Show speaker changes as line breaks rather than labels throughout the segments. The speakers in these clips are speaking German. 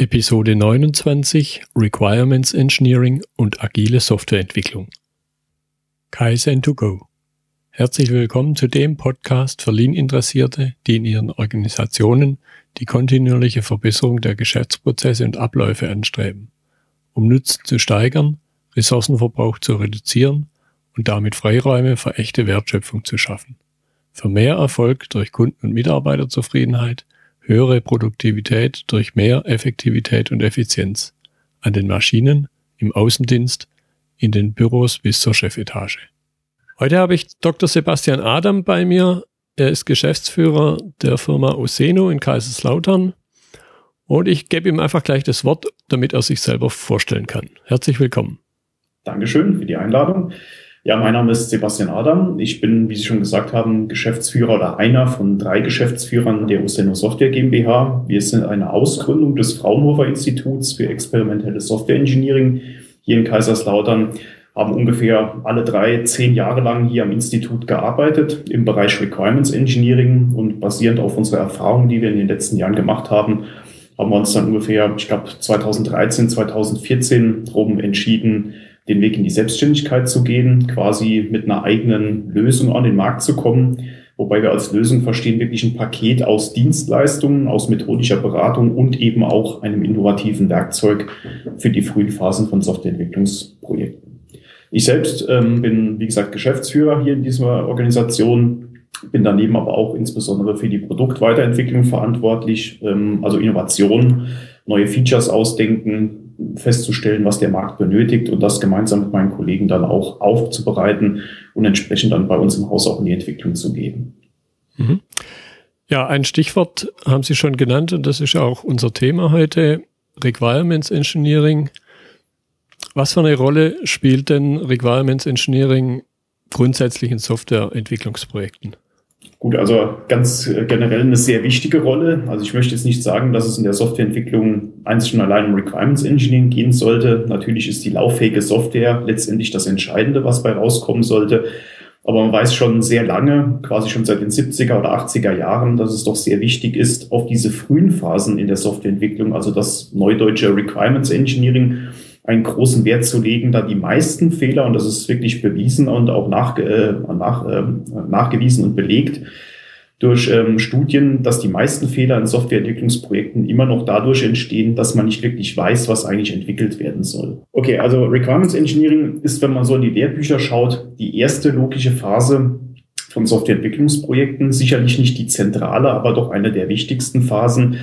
Episode 29 Requirements Engineering und agile Softwareentwicklung. Kaizen to go. Herzlich willkommen zu dem Podcast für Lean-Interessierte, die in ihren Organisationen die kontinuierliche Verbesserung der Geschäftsprozesse und Abläufe anstreben, um Nutzen zu steigern, Ressourcenverbrauch zu reduzieren und damit Freiräume für echte Wertschöpfung zu schaffen. Für mehr Erfolg durch Kunden- und Mitarbeiterzufriedenheit höhere Produktivität durch mehr Effektivität und Effizienz an den Maschinen, im Außendienst, in den Büros bis zur Chefetage. Heute habe ich Dr. Sebastian Adam bei mir. Er ist Geschäftsführer der Firma Oseno in Kaiserslautern. Und ich gebe ihm einfach gleich das Wort, damit er sich selber vorstellen kann. Herzlich willkommen.
Dankeschön für die Einladung. Ja, mein Name ist Sebastian Adam. Ich bin, wie Sie schon gesagt haben, Geschäftsführer oder einer von drei Geschäftsführern der Useno Software GmbH. Wir sind eine Ausgründung des Fraunhofer Instituts für experimentelle Software Engineering hier in Kaiserslautern, haben ungefähr alle drei zehn Jahre lang hier am Institut gearbeitet im Bereich Requirements Engineering und basierend auf unserer Erfahrung, die wir in den letzten Jahren gemacht haben, haben wir uns dann ungefähr, ich glaube 2013, 2014 drum entschieden, den Weg in die Selbstständigkeit zu gehen, quasi mit einer eigenen Lösung an den Markt zu kommen. Wobei wir als Lösung verstehen wirklich ein Paket aus Dienstleistungen, aus methodischer Beratung und eben auch einem innovativen Werkzeug für die frühen Phasen von Softwareentwicklungsprojekten. Ich selbst ähm, bin, wie gesagt, Geschäftsführer hier in dieser Organisation, bin daneben aber auch insbesondere für die Produktweiterentwicklung verantwortlich, ähm, also Innovation, neue Features ausdenken, festzustellen, was der Markt benötigt und das gemeinsam mit meinen Kollegen dann auch aufzubereiten und entsprechend dann bei uns im Haus auch in die Entwicklung zu geben.
Mhm. Ja, ein Stichwort haben Sie schon genannt und das ist auch unser Thema heute, Requirements Engineering. Was für eine Rolle spielt denn Requirements Engineering grundsätzlich in Softwareentwicklungsprojekten?
Gut, also ganz generell eine sehr wichtige Rolle. Also ich möchte jetzt nicht sagen, dass es in der Softwareentwicklung einzig und allein um Requirements Engineering gehen sollte. Natürlich ist die lauffähige Software letztendlich das Entscheidende, was bei rauskommen sollte. Aber man weiß schon sehr lange, quasi schon seit den 70er oder 80er Jahren, dass es doch sehr wichtig ist, auf diese frühen Phasen in der Softwareentwicklung, also das neudeutsche Requirements Engineering, einen großen Wert zu legen, da die meisten Fehler, und das ist wirklich bewiesen und auch nach, äh, nach, äh, nachgewiesen und belegt, durch ähm, Studien, dass die meisten Fehler in Softwareentwicklungsprojekten immer noch dadurch entstehen, dass man nicht wirklich weiß, was eigentlich entwickelt werden soll. Okay, also Requirements Engineering ist, wenn man so in die Lehrbücher schaut, die erste logische Phase von Softwareentwicklungsprojekten. Sicherlich nicht die zentrale, aber doch eine der wichtigsten Phasen,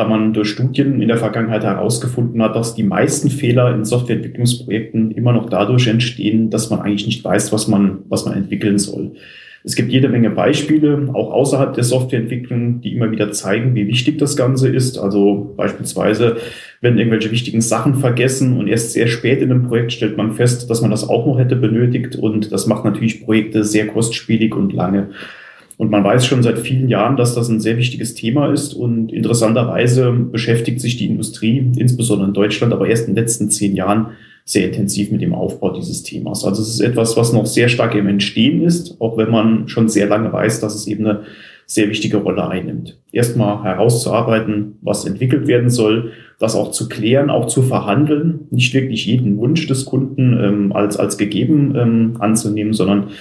da man durch Studien in der Vergangenheit herausgefunden hat, dass die meisten Fehler in Softwareentwicklungsprojekten immer noch dadurch entstehen, dass man eigentlich nicht weiß, was man, was man entwickeln soll. Es gibt jede Menge Beispiele, auch außerhalb der Softwareentwicklung, die immer wieder zeigen, wie wichtig das Ganze ist. Also beispielsweise werden irgendwelche wichtigen Sachen vergessen und erst sehr spät in einem Projekt stellt man fest, dass man das auch noch hätte benötigt und das macht natürlich Projekte sehr kostspielig und lange. Und man weiß schon seit vielen Jahren, dass das ein sehr wichtiges Thema ist. Und interessanterweise beschäftigt sich die Industrie, insbesondere in Deutschland, aber erst in den letzten zehn Jahren sehr intensiv mit dem Aufbau dieses Themas. Also es ist etwas, was noch sehr stark im Entstehen ist, auch wenn man schon sehr lange weiß, dass es eben eine sehr wichtige Rolle einnimmt. Erstmal herauszuarbeiten, was entwickelt werden soll, das auch zu klären, auch zu verhandeln, nicht wirklich jeden Wunsch des Kunden ähm, als, als gegeben ähm, anzunehmen, sondern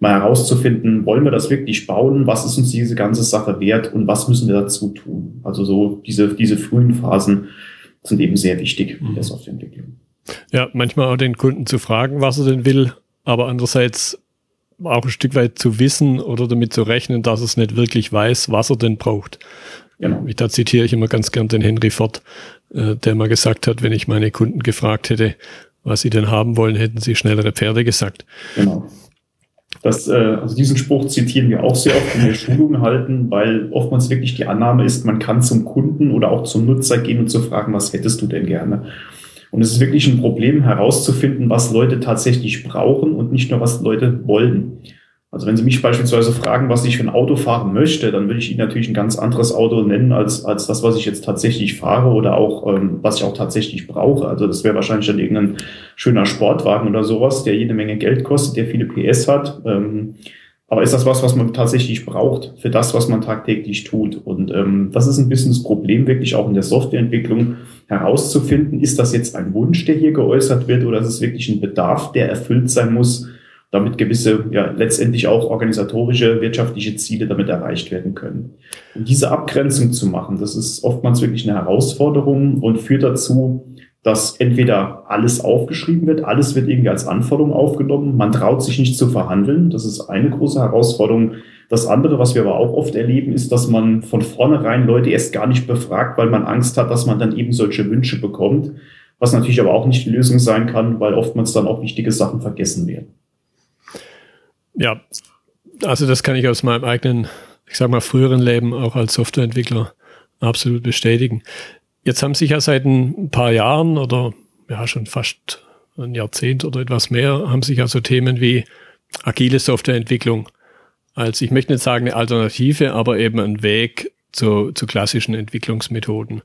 mal herauszufinden, wollen wir das wirklich bauen? Was ist uns diese ganze Sache wert und was müssen wir dazu tun? Also so diese, diese frühen Phasen sind eben sehr wichtig in der mhm. Softwareentwicklung.
Ja, manchmal auch den Kunden zu fragen, was er denn will, aber andererseits auch ein Stück weit zu wissen oder damit zu rechnen, dass es nicht wirklich weiß, was er denn braucht. Genau. Da zitiere ich immer ganz gern den Henry Ford, äh, der mal gesagt hat, wenn ich meine Kunden gefragt hätte, was sie denn haben wollen, hätten sie schnellere Pferde gesagt. Genau.
Das, äh, also diesen Spruch zitieren wir auch sehr oft in der Schulung halten, weil oftmals wirklich die Annahme ist, man kann zum Kunden oder auch zum Nutzer gehen und zu fragen, was hättest du denn gerne? Und es ist wirklich ein Problem herauszufinden, was Leute tatsächlich brauchen und nicht nur, was Leute wollen. Also wenn Sie mich beispielsweise fragen, was ich für ein Auto fahren möchte, dann würde ich Ihnen natürlich ein ganz anderes Auto nennen als, als das, was ich jetzt tatsächlich fahre oder auch, ähm, was ich auch tatsächlich brauche. Also das wäre wahrscheinlich dann irgendein schöner Sportwagen oder sowas, der jede Menge Geld kostet, der viele PS hat. Ähm, Aber ist das was, was man tatsächlich braucht für das, was man tagtäglich tut? Und ähm, das ist ein bisschen das Problem, wirklich auch in der Softwareentwicklung herauszufinden, ist das jetzt ein Wunsch, der hier geäußert wird, oder ist es wirklich ein Bedarf, der erfüllt sein muss, damit gewisse, ja, letztendlich auch organisatorische, wirtschaftliche Ziele damit erreicht werden können. Und diese Abgrenzung zu machen, das ist oftmals wirklich eine Herausforderung und führt dazu, dass entweder alles aufgeschrieben wird, alles wird irgendwie als Anforderung aufgenommen, man traut sich nicht zu verhandeln, das ist eine große Herausforderung. Das andere, was wir aber auch oft erleben, ist, dass man von vornherein Leute erst gar nicht befragt, weil man Angst hat, dass man dann eben solche Wünsche bekommt, was natürlich aber auch nicht die Lösung sein kann, weil oftmals dann auch wichtige Sachen vergessen werden.
Ja, also das kann ich aus meinem eigenen, ich sag mal, früheren Leben auch als Softwareentwickler absolut bestätigen. Jetzt haben sich ja seit ein paar Jahren oder ja schon fast ein Jahrzehnt oder etwas mehr, haben sich ja so Themen wie agile Softwareentwicklung als, ich möchte nicht sagen eine Alternative, aber eben ein Weg zu, zu klassischen Entwicklungsmethoden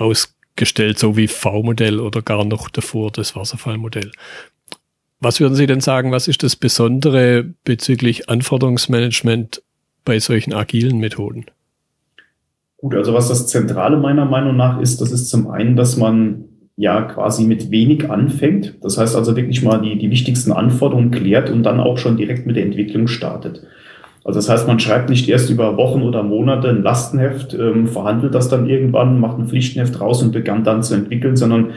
rausgestellt, so wie V-Modell oder gar noch davor das Wasserfallmodell. Was würden Sie denn sagen, was ist das Besondere bezüglich Anforderungsmanagement bei solchen agilen Methoden?
Gut, also was das Zentrale meiner Meinung nach ist, das ist zum einen, dass man ja quasi mit wenig anfängt. Das heißt also wirklich mal die, die wichtigsten Anforderungen klärt und dann auch schon direkt mit der Entwicklung startet. Also das heißt, man schreibt nicht erst über Wochen oder Monate ein Lastenheft, ähm, verhandelt das dann irgendwann, macht ein Pflichtenheft raus und begann dann zu entwickeln, sondern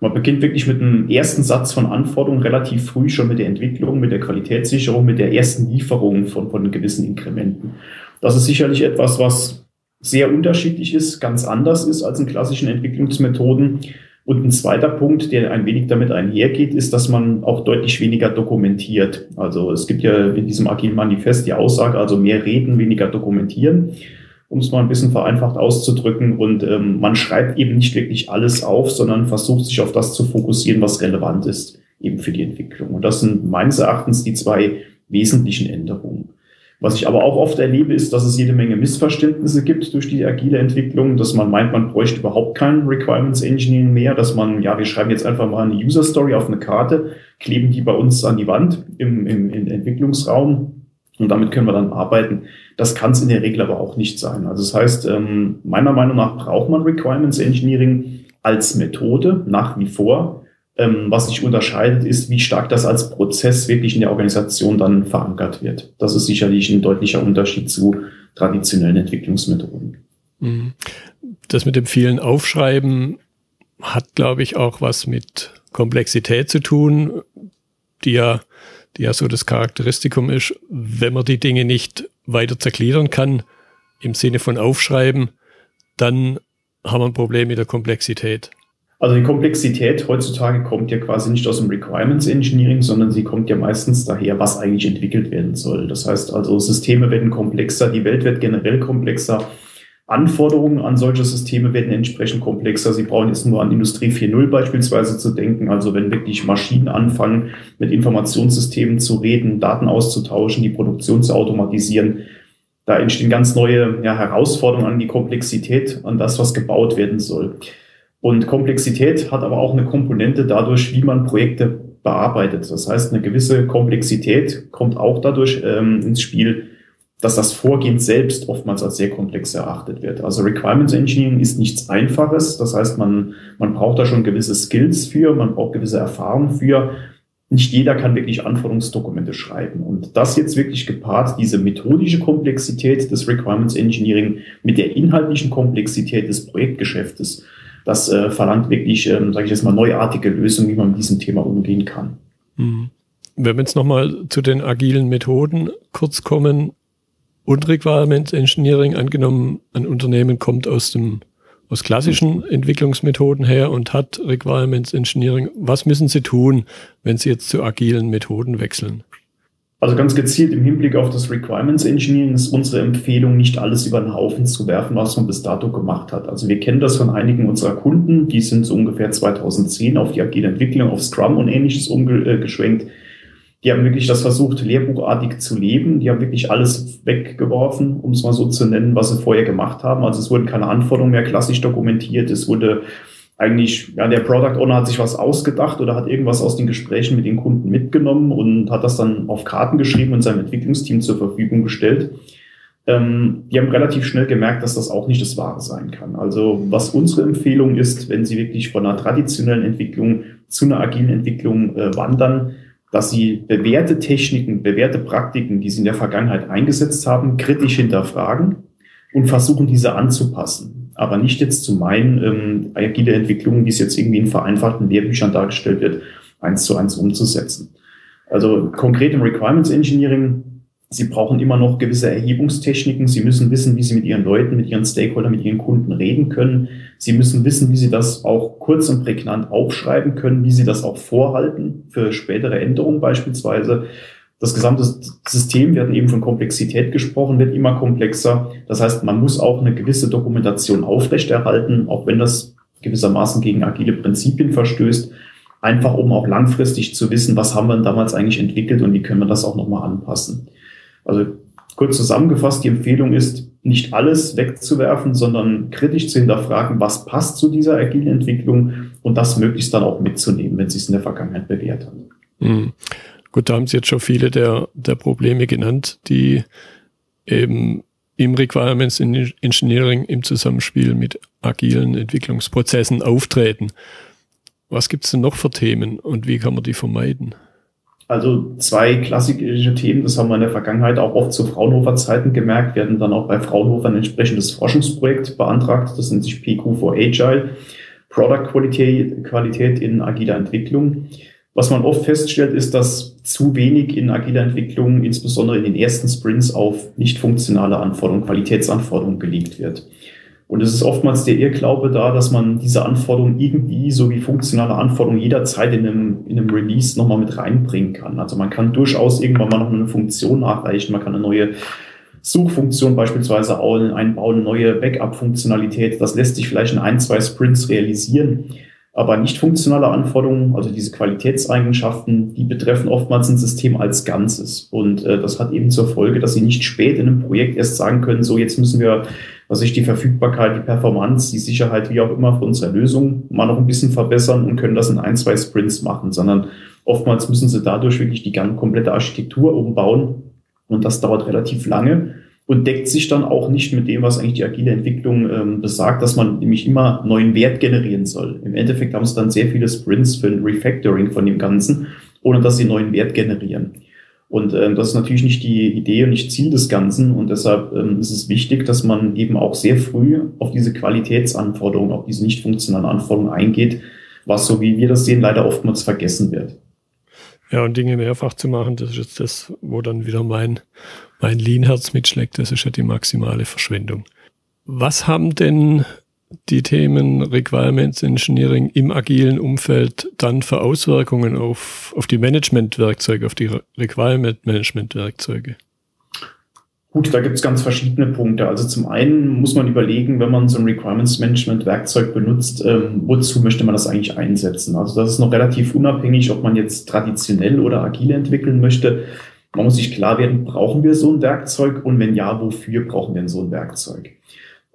man beginnt wirklich mit einem ersten Satz von Anforderungen relativ früh schon mit der Entwicklung, mit der Qualitätssicherung, mit der ersten Lieferung von, von gewissen Inkrementen. Das ist sicherlich etwas, was sehr unterschiedlich ist, ganz anders ist als in klassischen Entwicklungsmethoden. Und ein zweiter Punkt, der ein wenig damit einhergeht, ist, dass man auch deutlich weniger dokumentiert. Also es gibt ja in diesem agilen Manifest die Aussage, also mehr reden, weniger dokumentieren, um es mal ein bisschen vereinfacht auszudrücken. Und ähm, man schreibt eben nicht wirklich alles auf, sondern versucht sich auf das zu fokussieren, was relevant ist eben für die Entwicklung. Und das sind meines Erachtens die zwei wesentlichen Änderungen. Was ich aber auch oft erlebe, ist, dass es jede Menge Missverständnisse gibt durch die agile Entwicklung, dass man meint, man bräuchte überhaupt kein Requirements Engineering mehr, dass man, ja, wir schreiben jetzt einfach mal eine User Story auf eine Karte, kleben die bei uns an die Wand im, im, im Entwicklungsraum und damit können wir dann arbeiten. Das kann es in der Regel aber auch nicht sein. Also das heißt, ähm, meiner Meinung nach braucht man Requirements Engineering als Methode nach wie vor. Ähm, was sich unterscheidet, ist, wie stark das als Prozess wirklich in der Organisation dann verankert wird. Das ist sicherlich ein deutlicher Unterschied zu traditionellen Entwicklungsmethoden.
Mhm. Das mit dem vielen Aufschreiben hat, glaube ich, auch was mit Komplexität zu tun, die ja, die ja so das Charakteristikum ist, wenn man die Dinge nicht weiter zergliedern kann, im Sinne von Aufschreiben, dann haben wir ein Problem mit der Komplexität.
Also die Komplexität heutzutage kommt ja quasi nicht aus dem Requirements Engineering, sondern sie kommt ja meistens daher, was eigentlich entwickelt werden soll. Das heißt also, Systeme werden komplexer, die Welt wird generell komplexer. Anforderungen an solche Systeme werden entsprechend komplexer. Sie brauchen jetzt nur an Industrie 4.0 beispielsweise zu denken. Also wenn wirklich Maschinen anfangen, mit Informationssystemen zu reden, Daten auszutauschen, die Produktion zu automatisieren, da entstehen ganz neue ja, Herausforderungen an die Komplexität, an das, was gebaut werden soll. Und Komplexität hat aber auch eine Komponente dadurch, wie man Projekte bearbeitet. Das heißt, eine gewisse Komplexität kommt auch dadurch ähm, ins Spiel, dass das Vorgehen selbst oftmals als sehr komplex erachtet wird. Also Requirements Engineering ist nichts Einfaches. Das heißt, man, man braucht da schon gewisse Skills für, man braucht gewisse Erfahrungen für. Nicht jeder kann wirklich Anforderungsdokumente schreiben. Und das jetzt wirklich gepaart, diese methodische Komplexität des Requirements Engineering mit der inhaltlichen Komplexität des Projektgeschäftes, das äh, verlangt wirklich, ähm, sage ich jetzt mal, neuartige Lösungen, wie man mit diesem Thema umgehen kann.
Mhm. Wenn wir jetzt nochmal zu den agilen Methoden kurz kommen und Requirements Engineering angenommen, ein Unternehmen kommt aus dem aus klassischen Entwicklungsmethoden her und hat Requirements Engineering. Was müssen Sie tun, wenn Sie jetzt zu agilen Methoden wechseln?
Also ganz gezielt im Hinblick auf das Requirements Engineering ist unsere Empfehlung, nicht alles über den Haufen zu werfen, was man bis dato gemacht hat. Also wir kennen das von einigen unserer Kunden, die sind so ungefähr 2010 auf die agile Entwicklung, auf Scrum und ähnliches umgeschwenkt. Die haben wirklich das versucht, lehrbuchartig zu leben. Die haben wirklich alles weggeworfen, um es mal so zu nennen, was sie vorher gemacht haben. Also es wurden keine Anforderungen mehr klassisch dokumentiert. Es wurde eigentlich, ja, der Product Owner hat sich was ausgedacht oder hat irgendwas aus den Gesprächen mit den Kunden mitgenommen und hat das dann auf Karten geschrieben und seinem Entwicklungsteam zur Verfügung gestellt. Ähm, die haben relativ schnell gemerkt, dass das auch nicht das Wahre sein kann. Also was unsere Empfehlung ist, wenn Sie wirklich von einer traditionellen Entwicklung zu einer agilen Entwicklung äh, wandern, dass Sie bewährte Techniken, bewährte Praktiken, die Sie in der Vergangenheit eingesetzt haben, kritisch hinterfragen und versuchen, diese anzupassen aber nicht jetzt zu meinen, ähm, agile Entwicklungen, wie es jetzt irgendwie in vereinfachten Lehrbüchern dargestellt wird, eins zu eins umzusetzen. Also konkret im Requirements Engineering, Sie brauchen immer noch gewisse Erhebungstechniken. Sie müssen wissen, wie Sie mit Ihren Leuten, mit Ihren Stakeholdern, mit Ihren Kunden reden können. Sie müssen wissen, wie Sie das auch kurz und prägnant aufschreiben können, wie Sie das auch vorhalten für spätere Änderungen beispielsweise. Das gesamte System, wir hatten eben von Komplexität gesprochen, wird immer komplexer. Das heißt, man muss auch eine gewisse Dokumentation aufrechterhalten, auch wenn das gewissermaßen gegen agile Prinzipien verstößt, einfach um auch langfristig zu wissen, was haben wir denn damals eigentlich entwickelt und wie können wir das auch nochmal anpassen. Also kurz zusammengefasst, die Empfehlung ist, nicht alles wegzuwerfen, sondern kritisch zu hinterfragen, was passt zu dieser agilen Entwicklung und das möglichst dann auch mitzunehmen, wenn sie es in der Vergangenheit bewährt hat. Mhm.
Gut, da haben Sie jetzt schon viele der, der Probleme genannt, die eben im Requirements Engineering im Zusammenspiel mit agilen Entwicklungsprozessen auftreten. Was gibt es denn noch für Themen und wie kann man die vermeiden?
Also zwei klassische Themen, das haben wir in der Vergangenheit auch oft zu Fraunhofer-Zeiten gemerkt. Hatten dann auch bei Fraunhofer ein entsprechendes Forschungsprojekt beantragt. Das nennt sich PQ for Agile, Product Qualität, Qualität in agiler Entwicklung. Was man oft feststellt, ist, dass zu wenig in agiler Entwicklung, insbesondere in den ersten Sprints, auf nicht funktionale Anforderungen, Qualitätsanforderungen gelegt wird. Und es ist oftmals der Irrglaube da, dass man diese Anforderungen irgendwie so wie funktionale Anforderungen jederzeit in einem, in einem Release nochmal mit reinbringen kann. Also man kann durchaus irgendwann mal noch eine Funktion nachreichen, man kann eine neue Suchfunktion beispielsweise einbauen, eine neue Backup-Funktionalität. Das lässt sich vielleicht in ein, zwei Sprints realisieren. Aber nicht funktionale Anforderungen, also diese Qualitätseigenschaften, die betreffen oftmals ein System als Ganzes. Und äh, das hat eben zur Folge, dass Sie nicht spät in einem Projekt erst sagen können, so jetzt müssen wir, was ich die Verfügbarkeit, die Performance, die Sicherheit, wie auch immer für unsere Lösung mal noch ein bisschen verbessern und können das in ein, zwei Sprints machen, sondern oftmals müssen Sie dadurch wirklich die ganze komplette Architektur umbauen. Und das dauert relativ lange und deckt sich dann auch nicht mit dem, was eigentlich die agile Entwicklung ähm, besagt, dass man nämlich immer neuen Wert generieren soll. Im Endeffekt haben es dann sehr viele Sprints für ein Refactoring von dem Ganzen, ohne dass sie neuen Wert generieren. Und ähm, das ist natürlich nicht die Idee und nicht Ziel des Ganzen. Und deshalb ähm, ist es wichtig, dass man eben auch sehr früh auf diese Qualitätsanforderungen, auf diese nicht funktionalen Anforderungen eingeht, was, so wie wir das sehen, leider oftmals vergessen wird.
Ja, und Dinge mehrfach zu machen, das ist jetzt das, wo dann wieder mein mein Lean-Herz mitschlägt, das ist ja die maximale Verschwendung. Was haben denn die Themen Requirements Engineering im agilen Umfeld dann für Auswirkungen auf, auf die Management-Werkzeuge, auf die Requirement-Management-Werkzeuge?
Gut, da gibt es ganz verschiedene Punkte. Also zum einen muss man überlegen, wenn man so ein Requirements Management Werkzeug benutzt, ähm, wozu möchte man das eigentlich einsetzen? Also das ist noch relativ unabhängig, ob man jetzt traditionell oder agil entwickeln möchte. Man muss sich klar werden, brauchen wir so ein Werkzeug und wenn ja, wofür brauchen wir denn so ein Werkzeug?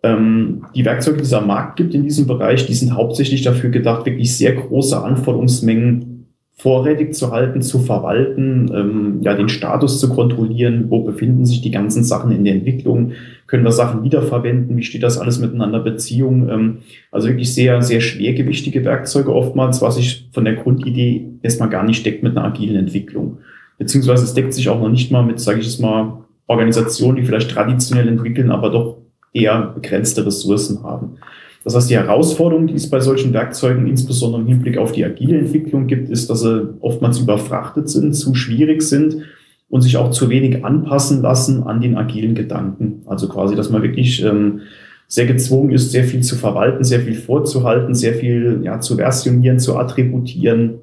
Ähm, die Werkzeuge, die es am Markt gibt in diesem Bereich, die sind hauptsächlich dafür gedacht, wirklich sehr große Anforderungsmengen vorrätig zu halten, zu verwalten, ähm, ja, den Status zu kontrollieren, wo befinden sich die ganzen Sachen in der Entwicklung, können wir Sachen wiederverwenden, wie steht das alles miteinander Beziehung, ähm, also wirklich sehr, sehr schwergewichtige Werkzeuge oftmals, was sich von der Grundidee erstmal gar nicht deckt mit einer agilen Entwicklung. Beziehungsweise es deckt sich auch noch nicht mal mit, sage ich es mal, Organisationen, die vielleicht traditionell entwickeln, aber doch eher begrenzte Ressourcen haben. Das heißt, die Herausforderung, die es bei solchen Werkzeugen insbesondere im Hinblick auf die agile Entwicklung gibt, ist, dass sie oftmals überfrachtet sind, zu schwierig sind und sich auch zu wenig anpassen lassen an den agilen Gedanken. Also quasi, dass man wirklich ähm, sehr gezwungen ist, sehr viel zu verwalten, sehr viel vorzuhalten, sehr viel ja, zu versionieren, zu attributieren,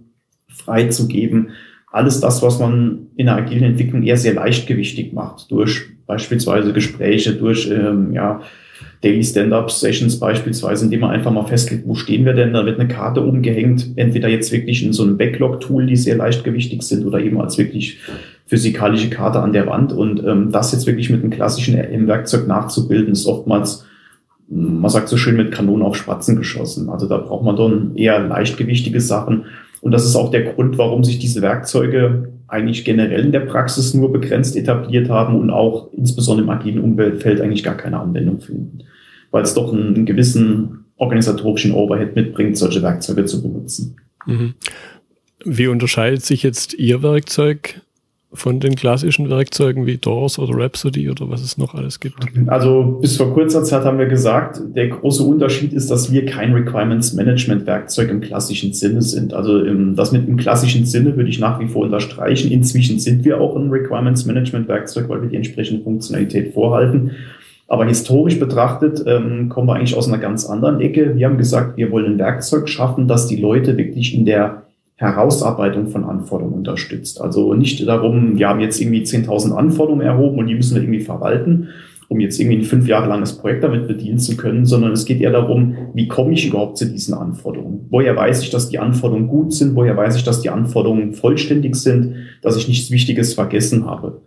freizugeben alles das, was man in der agilen Entwicklung eher sehr leichtgewichtig macht, durch beispielsweise Gespräche, durch ähm, ja, Daily Stand-Up-Sessions beispielsweise, indem man einfach mal festlegt, wo stehen wir denn? Da wird eine Karte umgehängt, entweder jetzt wirklich in so einem Backlog-Tool, die sehr leichtgewichtig sind, oder eben als wirklich physikalische Karte an der Wand. Und ähm, das jetzt wirklich mit einem klassischen RM-Werkzeug nachzubilden, ist oftmals man sagt so schön, mit Kanonen auf Spatzen geschossen. Also da braucht man dann eher leichtgewichtige Sachen. Und das ist auch der Grund, warum sich diese Werkzeuge eigentlich generell in der Praxis nur begrenzt etabliert haben und auch insbesondere im agilen Umweltfeld eigentlich gar keine Anwendung finden. Weil es doch einen, gewissen organisatorischen Overhead mitbringt, solche Werkzeuge zu benutzen. Mhm.
Wie unterscheidet sich jetzt Ihr Werkzeug von den klassischen Werkzeugen wie Doors oder Rhapsody oder was es noch alles gibt?
Also bis vor kurzer Zeit haben wir gesagt, der große Unterschied ist, dass wir kein Requirements Management Werkzeug im klassischen Sinne sind. Also im, das mit dem klassischen Sinne würde ich nach wie vor unterstreichen. Inzwischen sind wir auch ein Requirements Management Werkzeug, weil wir die entsprechende Funktionalität vorhalten. Aber historisch betrachtet ähm, kommen wir eigentlich aus einer ganz anderen Ecke. Wir haben gesagt, wir wollen ein Werkzeug schaffen, das die Leute wirklich in der Herausarbeitung von Anforderungen unterstützt. Also nicht darum, wir haben jetzt irgendwie 10.000 Anforderungen erhoben und die müssen wir irgendwie verwalten, um jetzt irgendwie ein fünf Jahre langes Projekt damit bedienen zu können, sondern es geht eher darum, wie komme ich überhaupt zu diesen Anforderungen? Woher weiß ich, dass die Anforderungen gut sind? Woher weiß ich, dass die Anforderungen vollständig sind, dass ich nichts Wichtiges vergessen habe?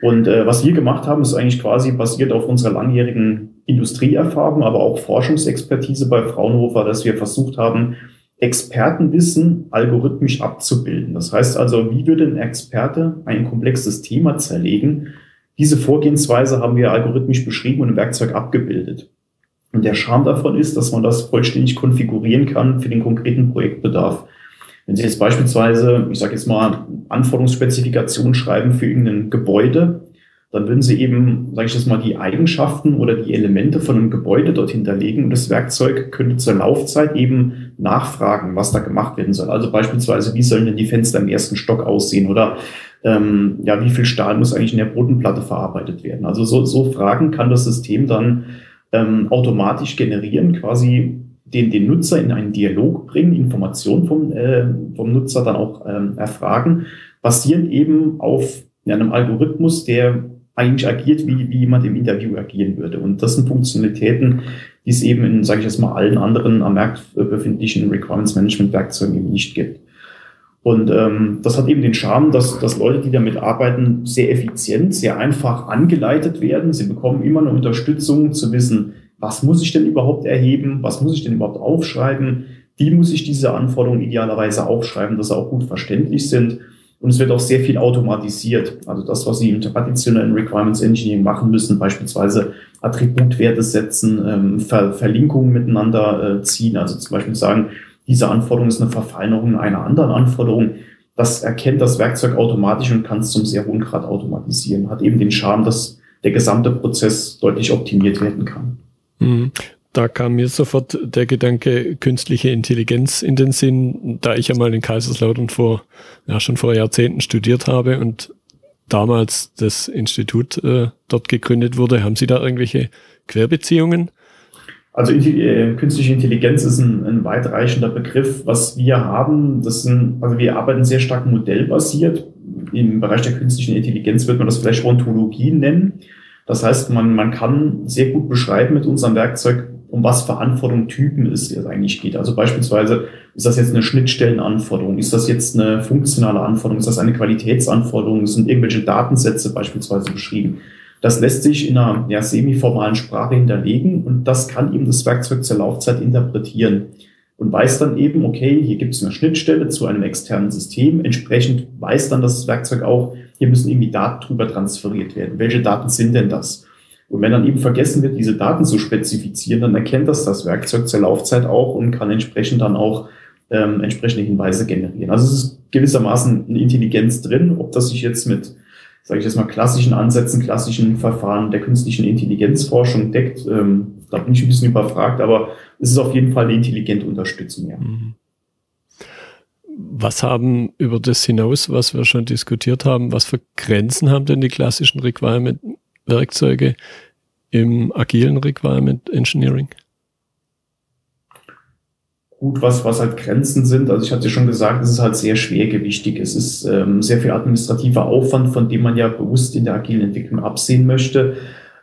Und äh, was wir gemacht haben, ist eigentlich quasi basiert auf unserer langjährigen Industrieerfahrung, aber auch Forschungsexpertise bei Fraunhofer, dass wir versucht haben, Expertenwissen algorithmisch abzubilden. Das heißt also, wie würde ein Experte ein komplexes Thema zerlegen? Diese Vorgehensweise haben wir algorithmisch beschrieben und im Werkzeug abgebildet. Und der Charme davon ist, dass man das vollständig konfigurieren kann für den konkreten Projektbedarf. Wenn Sie jetzt beispielsweise, ich sage jetzt mal, Anforderungsspezifikation schreiben für irgendein Gebäude, dann würden Sie eben, sage ich jetzt mal, die Eigenschaften oder die Elemente von einem Gebäude dort hinterlegen und das Werkzeug könnte zur Laufzeit eben nachfragen, was da gemacht werden soll. Also beispielsweise, wie sollen denn die Fenster im ersten Stock aussehen oder ähm, ja, wie viel Stahl muss eigentlich in der Bodenplatte verarbeitet werden? Also so, so Fragen kann das System dann ähm, automatisch generieren, quasi den, den Nutzer in einen Dialog bringen, Informationen vom, äh, vom Nutzer dann auch ähm, erfragen, basierend eben auf einem Algorithmus, der eigentlich agiert, wie, wie jemand im Interview agieren würde. Und das sind Funktionalitäten, die es eben in, sage ich jetzt mal, allen anderen am Markt befindlichen Requirements Management Werkzeugen eben nicht gibt. Und ähm, das hat eben den Charme, dass, dass Leute, die damit arbeiten, sehr effizient, sehr einfach angeleitet werden. Sie bekommen immer eine Unterstützung zu wissen, was muss ich denn überhaupt erheben, was muss ich denn überhaupt aufschreiben, wie muss ich diese Anforderungen idealerweise aufschreiben, dass sie auch gut verständlich sind. Und es wird auch sehr viel automatisiert. Also das, was Sie im traditionellen Requirements Engineering machen müssen, beispielsweise Attributwerte setzen, ähm, Ver Verlinkungen miteinander äh, ziehen. Also zum Beispiel sagen, diese Anforderung ist eine Verfeinerung einer anderen Anforderung. Das erkennt das Werkzeug automatisch und kann es zum sehr hohen Grad automatisieren. Hat eben den Charme, dass der gesamte Prozess deutlich optimiert werden kann.
Mhm. Da kam mir sofort der Gedanke künstliche Intelligenz in den Sinn, da ich ja mal in Kaiserslautern vor, ja, schon vor Jahrzehnten studiert habe und damals das Institut äh, dort gegründet wurde. Haben Sie da irgendwelche Querbeziehungen?
Also äh, künstliche Intelligenz ist ein, ein weitreichender Begriff. Was wir haben, das sind, also wir arbeiten sehr stark modellbasiert. Im Bereich der künstlichen Intelligenz wird man das vielleicht Ontologie nennen. Das heißt, man, man kann sehr gut beschreiben mit unserem Werkzeug, um was Verantwortung Typen es eigentlich geht. Also beispielsweise, ist das jetzt eine Schnittstellenanforderung? Ist das jetzt eine funktionale Anforderung? Ist das eine Qualitätsanforderung? Sind irgendwelche Datensätze beispielsweise beschrieben? Das lässt sich in einer ja, semi-formalen Sprache hinterlegen und das kann eben das Werkzeug zur Laufzeit interpretieren und weiß dann eben, okay, hier gibt es eine Schnittstelle zu einem externen System. Entsprechend weiß dann das Werkzeug auch, hier müssen irgendwie Daten drüber transferiert werden. Welche Daten sind denn das? Und wenn dann eben vergessen wird, diese Daten zu spezifizieren, dann erkennt das das Werkzeug zur Laufzeit auch und kann entsprechend dann auch ähm, entsprechende Hinweise generieren. Also es ist gewissermaßen eine Intelligenz drin, ob das sich jetzt mit, sage ich jetzt mal, klassischen Ansätzen, klassischen Verfahren der künstlichen Intelligenzforschung deckt. Ähm, da bin ich ein bisschen überfragt, aber es ist auf jeden Fall eine intelligente Unterstützung, ja. Mhm.
Was haben über das hinaus, was wir schon diskutiert haben, was für Grenzen haben denn die klassischen Requirement Werkzeuge im agilen Requirement Engineering?
Gut, was, was halt Grenzen sind, also ich hatte schon gesagt, es ist halt sehr schwergewichtig. Es ist ähm, sehr viel administrativer Aufwand, von dem man ja bewusst in der agilen Entwicklung absehen möchte.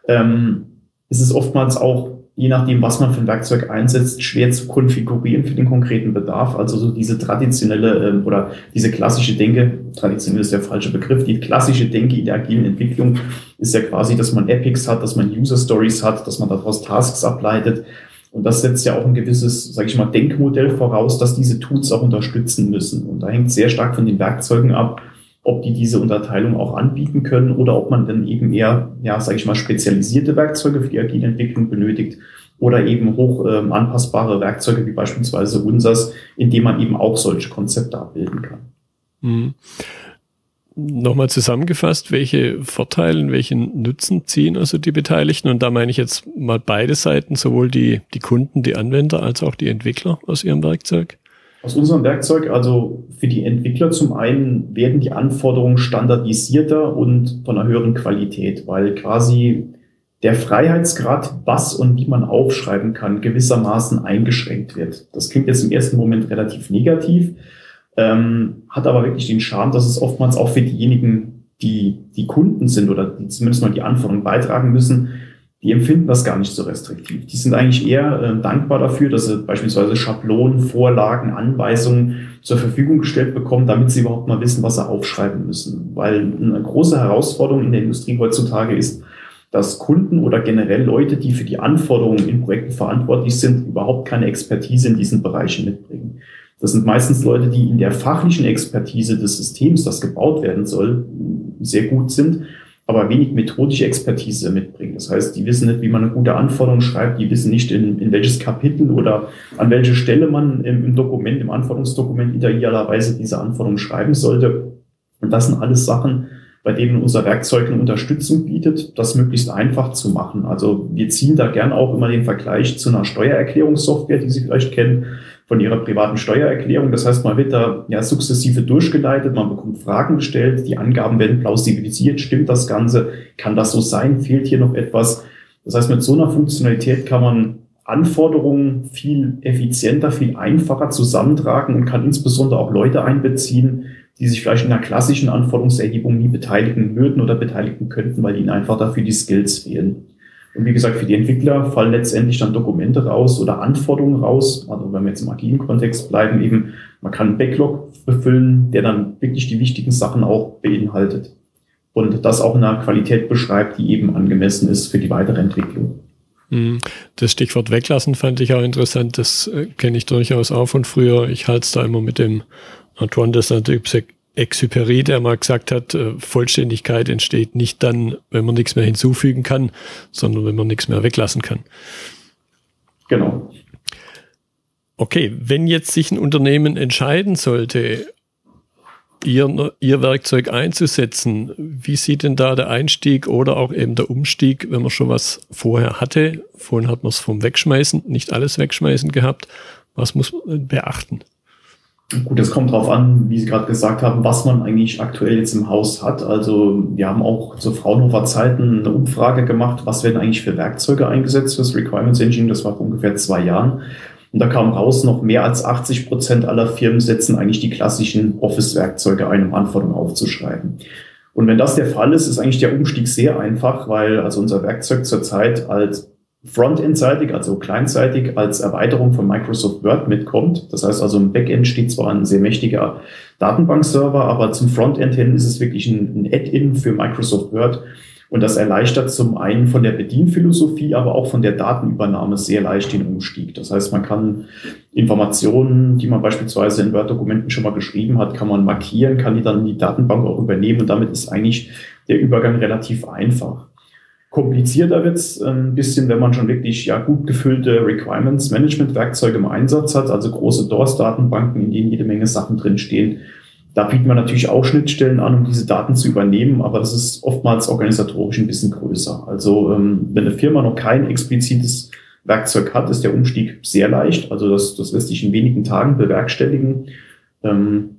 Ähm, es ist oftmals auch je nachdem, was man für ein Werkzeug einsetzt, schwer zu konfigurieren für den konkreten Bedarf. Also so diese traditionelle ähm, oder diese klassische Denke, traditionell ist der falsche Begriff, die klassische Denke in der agilen Entwicklung ist ja quasi, dass man Epics hat, dass man User Stories hat, dass man daraus Tasks ableitet. Und das setzt ja auch ein gewisses, sage ich mal, Denkmodell voraus, dass diese Tools auch unterstützen müssen. Und da hängt sehr stark von den Werkzeugen ab, ob die diese Unterteilung auch anbieten können oder ob man dann eben eher, ja, sage ich mal, spezialisierte Werkzeuge für die agile Entwicklung benötigt oder eben hoch ähm, anpassbare Werkzeuge wie beispielsweise unsers, in dem man eben auch solche Konzepte abbilden kann. Mhm.
Nochmal zusammengefasst, welche Vorteile, welchen Nutzen ziehen also die Beteiligten? Und da meine ich jetzt mal beide Seiten, sowohl die, die Kunden, die Anwender als auch die Entwickler aus ihrem Werkzeug.
Aus unserem Werkzeug, also für die Entwickler zum einen werden die Anforderungen standardisierter und von einer höheren Qualität, weil quasi der Freiheitsgrad, was und wie man aufschreiben kann, gewissermaßen eingeschränkt wird. Das klingt jetzt im ersten Moment relativ negativ, ähm, hat aber wirklich den Charme, dass es oftmals auch für diejenigen, die die Kunden sind oder die zumindest mal die Anforderungen beitragen müssen, die empfinden das gar nicht so restriktiv. Die sind eigentlich eher äh, dankbar dafür, dass sie beispielsweise Schablonen, Vorlagen, Anweisungen zur Verfügung gestellt bekommen, damit sie überhaupt mal wissen, was sie aufschreiben müssen. Weil eine große Herausforderung in der Industrie heutzutage ist, dass Kunden oder generell Leute, die für die Anforderungen in Projekten verantwortlich sind, überhaupt keine Expertise in diesen Bereichen mitbringen. Das sind meistens Leute, die in der fachlichen Expertise des Systems, das gebaut werden soll, sehr gut sind, aber wenig methodische Expertise mitbringen. Das heißt, die wissen nicht, wie man eine gute Anforderung schreibt, die wissen nicht, in, in welches Kapitel oder an welche Stelle man im, im Dokument, im Anforderungsdokument idealerweise diese Anforderung schreiben sollte. Und das sind alles Sachen, bei denen unser Werkzeug eine Unterstützung bietet, das möglichst einfach zu machen. Also wir ziehen da gern auch immer den Vergleich zu einer Steuererklärungssoftware, die Sie vielleicht kennen, von Ihrer privaten Steuererklärung. Das heißt, man wird da ja sukzessive durchgeleitet, man bekommt Fragen gestellt, die Angaben werden plausibilisiert, stimmt das Ganze, kann das so sein, fehlt hier noch etwas. Das heißt, mit so einer Funktionalität kann man Anforderungen viel effizienter, viel einfacher zusammentragen und kann insbesondere auch Leute einbeziehen, die sich vielleicht in einer klassischen Anforderungserhebung nie beteiligen würden oder beteiligen könnten, weil ihnen einfach dafür die Skills fehlen. Und wie gesagt, für die Entwickler fallen letztendlich dann Dokumente raus oder Anforderungen raus. Also wenn wir jetzt im agilen Kontext bleiben, eben, man kann einen Backlog befüllen, der dann wirklich die wichtigen Sachen auch beinhaltet. Und das auch in einer Qualität beschreibt, die eben angemessen ist für die weitere Entwicklung.
Hm. Das Stichwort weglassen fand ich auch interessant. Das äh, kenne ich durchaus auch von früher. Ich halte es da immer mit dem Antoine de Saint-Exupéry, der mal gesagt hat, äh, Vollständigkeit entsteht nicht dann, wenn man nichts mehr hinzufügen kann, sondern wenn man nichts mehr weglassen kann.
Genau.
Okay, wenn jetzt sich ein Unternehmen entscheiden sollte, ihr, ihr Werkzeug einzusetzen, wie sieht denn da der Einstieg oder auch eben der Umstieg, wenn man schon was vorher hatte? Vorhin hat man es vom Wegschmeißen, nicht alles wegschmeißen gehabt. Was muss man beachten?
Gut, es kommt darauf an, wie Sie gerade gesagt haben, was man eigentlich aktuell jetzt im Haus hat. Also wir haben auch zu Fraunhofer Zeiten eine Umfrage gemacht, was werden eigentlich für Werkzeuge eingesetzt fürs Requirements Engine. Das war vor ungefähr zwei Jahren. Und da kam raus, noch mehr als 80 Prozent aller Firmen setzen eigentlich die klassischen Office-Werkzeuge ein, um Anforderungen aufzuschreiben. Und wenn das der Fall ist, ist eigentlich der Umstieg sehr einfach, weil also unser Werkzeug zurzeit als Frontend-seitig, also kleinseitig, als Erweiterung von Microsoft Word mitkommt. Das heißt also im Backend steht zwar ein sehr mächtiger Datenbankserver, aber zum Frontend hin ist es wirklich ein, ein Add-in für Microsoft Word. Und das erleichtert zum einen von der Bedienphilosophie, aber auch von der Datenübernahme sehr leicht den Umstieg. Das heißt, man kann Informationen, die man beispielsweise in Word-Dokumenten schon mal geschrieben hat, kann man markieren, kann die dann in die Datenbank auch übernehmen und damit ist eigentlich der Übergang relativ einfach. Komplizierter wird's ein bisschen, wenn man schon wirklich ja gut gefüllte Requirements-Management-Werkzeuge im Einsatz hat, also große DORS-Datenbanken, in denen jede Menge Sachen drinstehen. Da bietet man natürlich auch Schnittstellen an, um diese Daten zu übernehmen, aber das ist oftmals organisatorisch ein bisschen größer. Also ähm, wenn eine Firma noch kein explizites Werkzeug hat, ist der Umstieg sehr leicht. Also das, das lässt sich in wenigen Tagen bewerkstelligen. Ähm,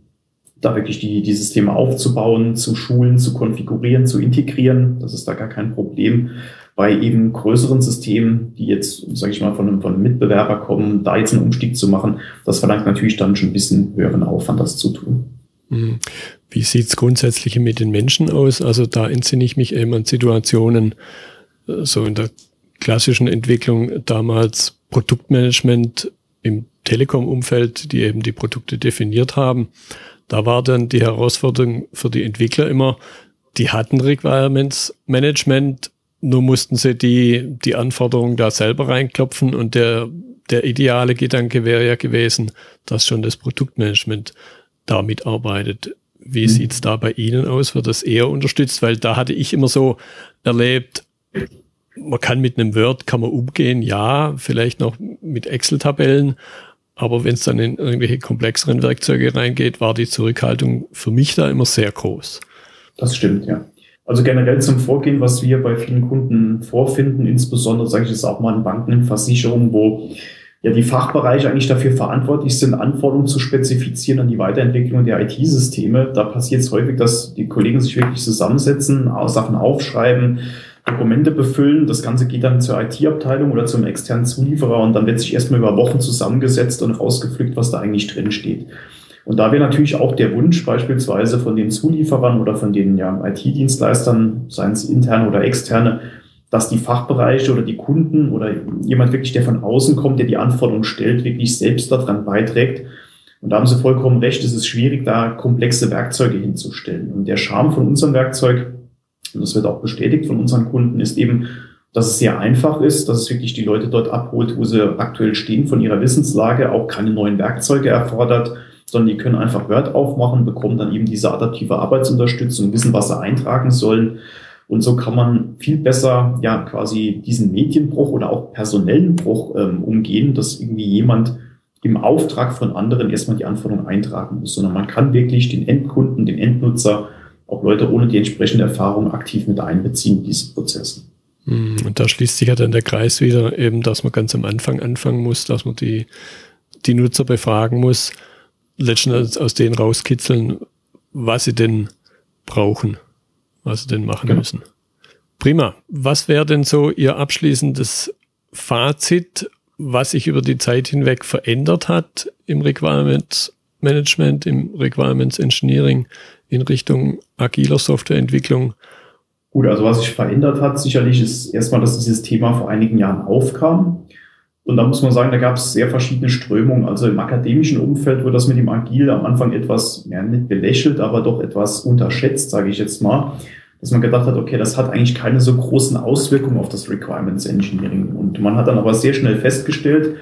da wirklich die, die Systeme aufzubauen, zu schulen, zu konfigurieren, zu integrieren. Das ist da gar kein Problem. Bei eben größeren Systemen, die jetzt, sage ich mal, von einem, von einem Mitbewerber kommen, da jetzt einen Umstieg zu machen, das verlangt natürlich dann schon ein bisschen höheren Aufwand, das zu tun.
Mhm. Wie sieht's grundsätzlich mit den Menschen aus? Also da entsinne ich mich eben an Situationen, äh, so in der klassischen Entwicklung damals Produktmanagement im Telekom-Umfeld, die eben die Produkte definiert haben. Da war dann die Herausforderung für die Entwickler immer, die hatten Requirements Management, nur mussten sie die, die Anforderungen da selber reinklopfen und der, der ideale Gedanke wäre ja gewesen, dass schon das Produktmanagement da mitarbeitet. Wie mhm. sieht's da bei Ihnen aus? Wird das eher unterstützt? Weil da hatte ich immer so erlebt, man kann mit einem Word, kann man umgehen, ja, vielleicht noch mit Excel-Tabellen, aber wenn es dann in irgendwelche komplexeren Werkzeuge reingeht, war die Zurückhaltung für mich da immer sehr groß.
Das stimmt, ja. Also generell zum Vorgehen, was wir bei vielen Kunden vorfinden, insbesondere sage ich jetzt auch mal in Banken, in Versicherungen, wo ja die Fachbereiche eigentlich dafür verantwortlich sind, Anforderungen zu spezifizieren an die Weiterentwicklung der IT-Systeme. Da passiert es häufig, dass die Kollegen sich wirklich zusammensetzen, Sachen aufschreiben, Dokumente befüllen. Das Ganze geht dann zur IT-Abteilung oder zum externen Zulieferer und dann wird sich erstmal über Wochen zusammengesetzt und rausgepflückt, was da eigentlich drin steht. Und da wäre natürlich auch der Wunsch beispielsweise von den Zulieferern oder von den ja, IT-Dienstleistern, seien es interne oder externe, dass die Fachbereiche oder die Kunden oder jemand wirklich, der von außen kommt, der die Anforderungen stellt, wirklich selbst daran beiträgt. Und da haben Sie vollkommen recht, es ist schwierig, da komplexe Werkzeuge hinzustellen. Und der Charme von unserem Werkzeug und das wird auch bestätigt von unseren Kunden, ist eben, dass es sehr einfach ist, dass es wirklich die Leute dort abholt, wo sie aktuell stehen von ihrer Wissenslage, auch keine neuen Werkzeuge erfordert, sondern die können einfach Word aufmachen, bekommen dann eben diese adaptive Arbeitsunterstützung, wissen, was sie eintragen sollen. Und so kann man viel besser ja quasi diesen Medienbruch oder auch personellen Bruch ähm, umgehen, dass irgendwie jemand im Auftrag von anderen erstmal die Anforderungen eintragen muss, sondern man kann wirklich den Endkunden, den Endnutzer auch Leute ohne die entsprechende Erfahrung aktiv mit einbeziehen in diese Prozesse.
Hm, und da schließt sich ja dann der Kreis wieder, eben, dass man ganz am Anfang anfangen muss, dass man die, die Nutzer befragen muss, letztendlich aus denen rauskitzeln, was sie denn brauchen, was sie denn machen ja. müssen. Prima. Was wäre denn so Ihr abschließendes Fazit, was sich über die Zeit hinweg verändert hat im Requirements Management, im Requirements Engineering in Richtung agiler Softwareentwicklung?
Gut, also was sich verändert hat, sicherlich ist erstmal, dass dieses Thema vor einigen Jahren aufkam. Und da muss man sagen, da gab es sehr verschiedene Strömungen. Also im akademischen Umfeld wurde das mit dem Agil am Anfang etwas, ja, nicht belächelt, aber doch etwas unterschätzt, sage ich jetzt mal. Dass man gedacht hat, okay, das hat eigentlich keine so großen Auswirkungen auf das Requirements Engineering. Und man hat dann aber sehr schnell festgestellt,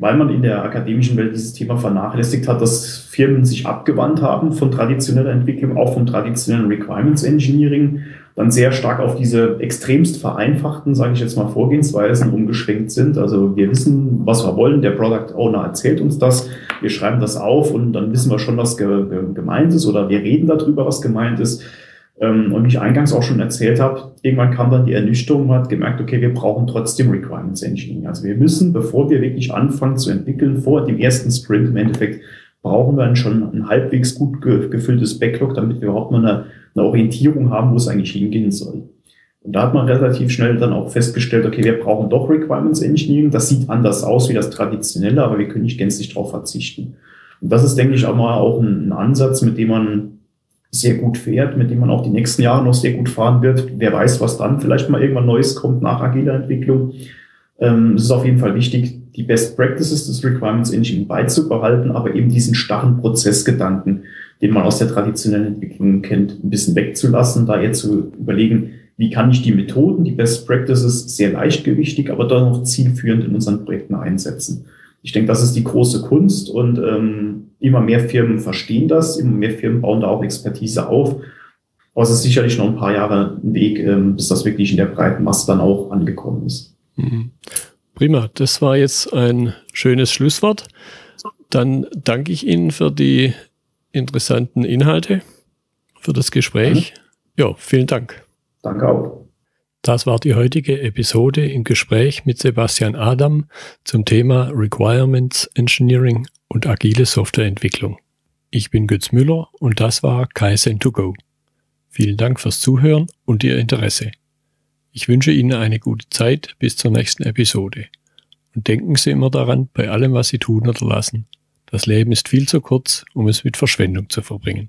weil man in der akademischen Welt dieses Thema vernachlässigt hat, dass Firmen sich abgewandt haben von traditioneller Entwicklung, auch vom traditionellen Requirements Engineering, dann sehr stark auf diese extremst vereinfachten, sage ich jetzt mal, Vorgehensweisen umgeschwenkt sind. Also wir wissen, was wir wollen, der Product Owner erzählt uns das, wir schreiben das auf und dann wissen wir schon, was gemeint ist oder wir reden darüber, was gemeint ist. Ähm, und wie ich eingangs auch schon erzählt habe, irgendwann kam dann die Ernüchterung, man hat gemerkt, okay, wir brauchen trotzdem Requirements Engineering. Also wir müssen, bevor wir wirklich anfangen zu entwickeln, vor dem ersten Sprint im Endeffekt, brauchen wir dann schon ein halbwegs gut gefülltes Backlog, damit wir überhaupt mal eine, eine Orientierung haben, wo es eigentlich hingehen soll. Und da hat man relativ schnell dann auch festgestellt, okay, wir brauchen doch Requirements Engineering. Das sieht anders aus wie das traditionelle, aber wir können nicht gänzlich darauf verzichten. Und das ist, denke ich, auch mal auch ein, ein Ansatz, mit dem man sehr gut fährt, mit dem man auch die nächsten Jahre noch sehr gut fahren wird. Wer weiß, was dann vielleicht mal irgendwann Neues kommt nach agiler Entwicklung. Ähm, es ist auf jeden Fall wichtig, die Best Practices des Requirements Engine beizubehalten, aber eben diesen starren Prozessgedanken, den man aus der traditionellen Entwicklung kennt, ein bisschen wegzulassen, da eher zu überlegen, wie kann ich die Methoden, die Best Practices sehr leichtgewichtig, aber doch noch zielführend in unseren Projekten einsetzen. Ich denke, das ist die große Kunst und ähm, immer mehr Firmen verstehen das, immer mehr Firmen bauen da auch Expertise auf. Aber es ist sicherlich noch ein paar Jahre ein Weg, ähm, bis das wirklich in der breiten Masse dann auch angekommen ist. Mhm.
Prima, das war jetzt ein schönes Schlusswort. Dann danke ich Ihnen für die interessanten Inhalte, für das Gespräch. Ja, vielen Dank.
Danke auch.
Das war die heutige Episode im Gespräch mit Sebastian Adam zum Thema Requirements Engineering und agile Softwareentwicklung. Ich bin Götz Müller und das war Kaizen2Go. Vielen Dank fürs Zuhören und Ihr Interesse. Ich wünsche Ihnen eine gute Zeit bis zur nächsten Episode. Und denken Sie immer daran, bei allem, was Sie tun oder lassen, das Leben ist viel zu kurz, um es mit Verschwendung zu verbringen.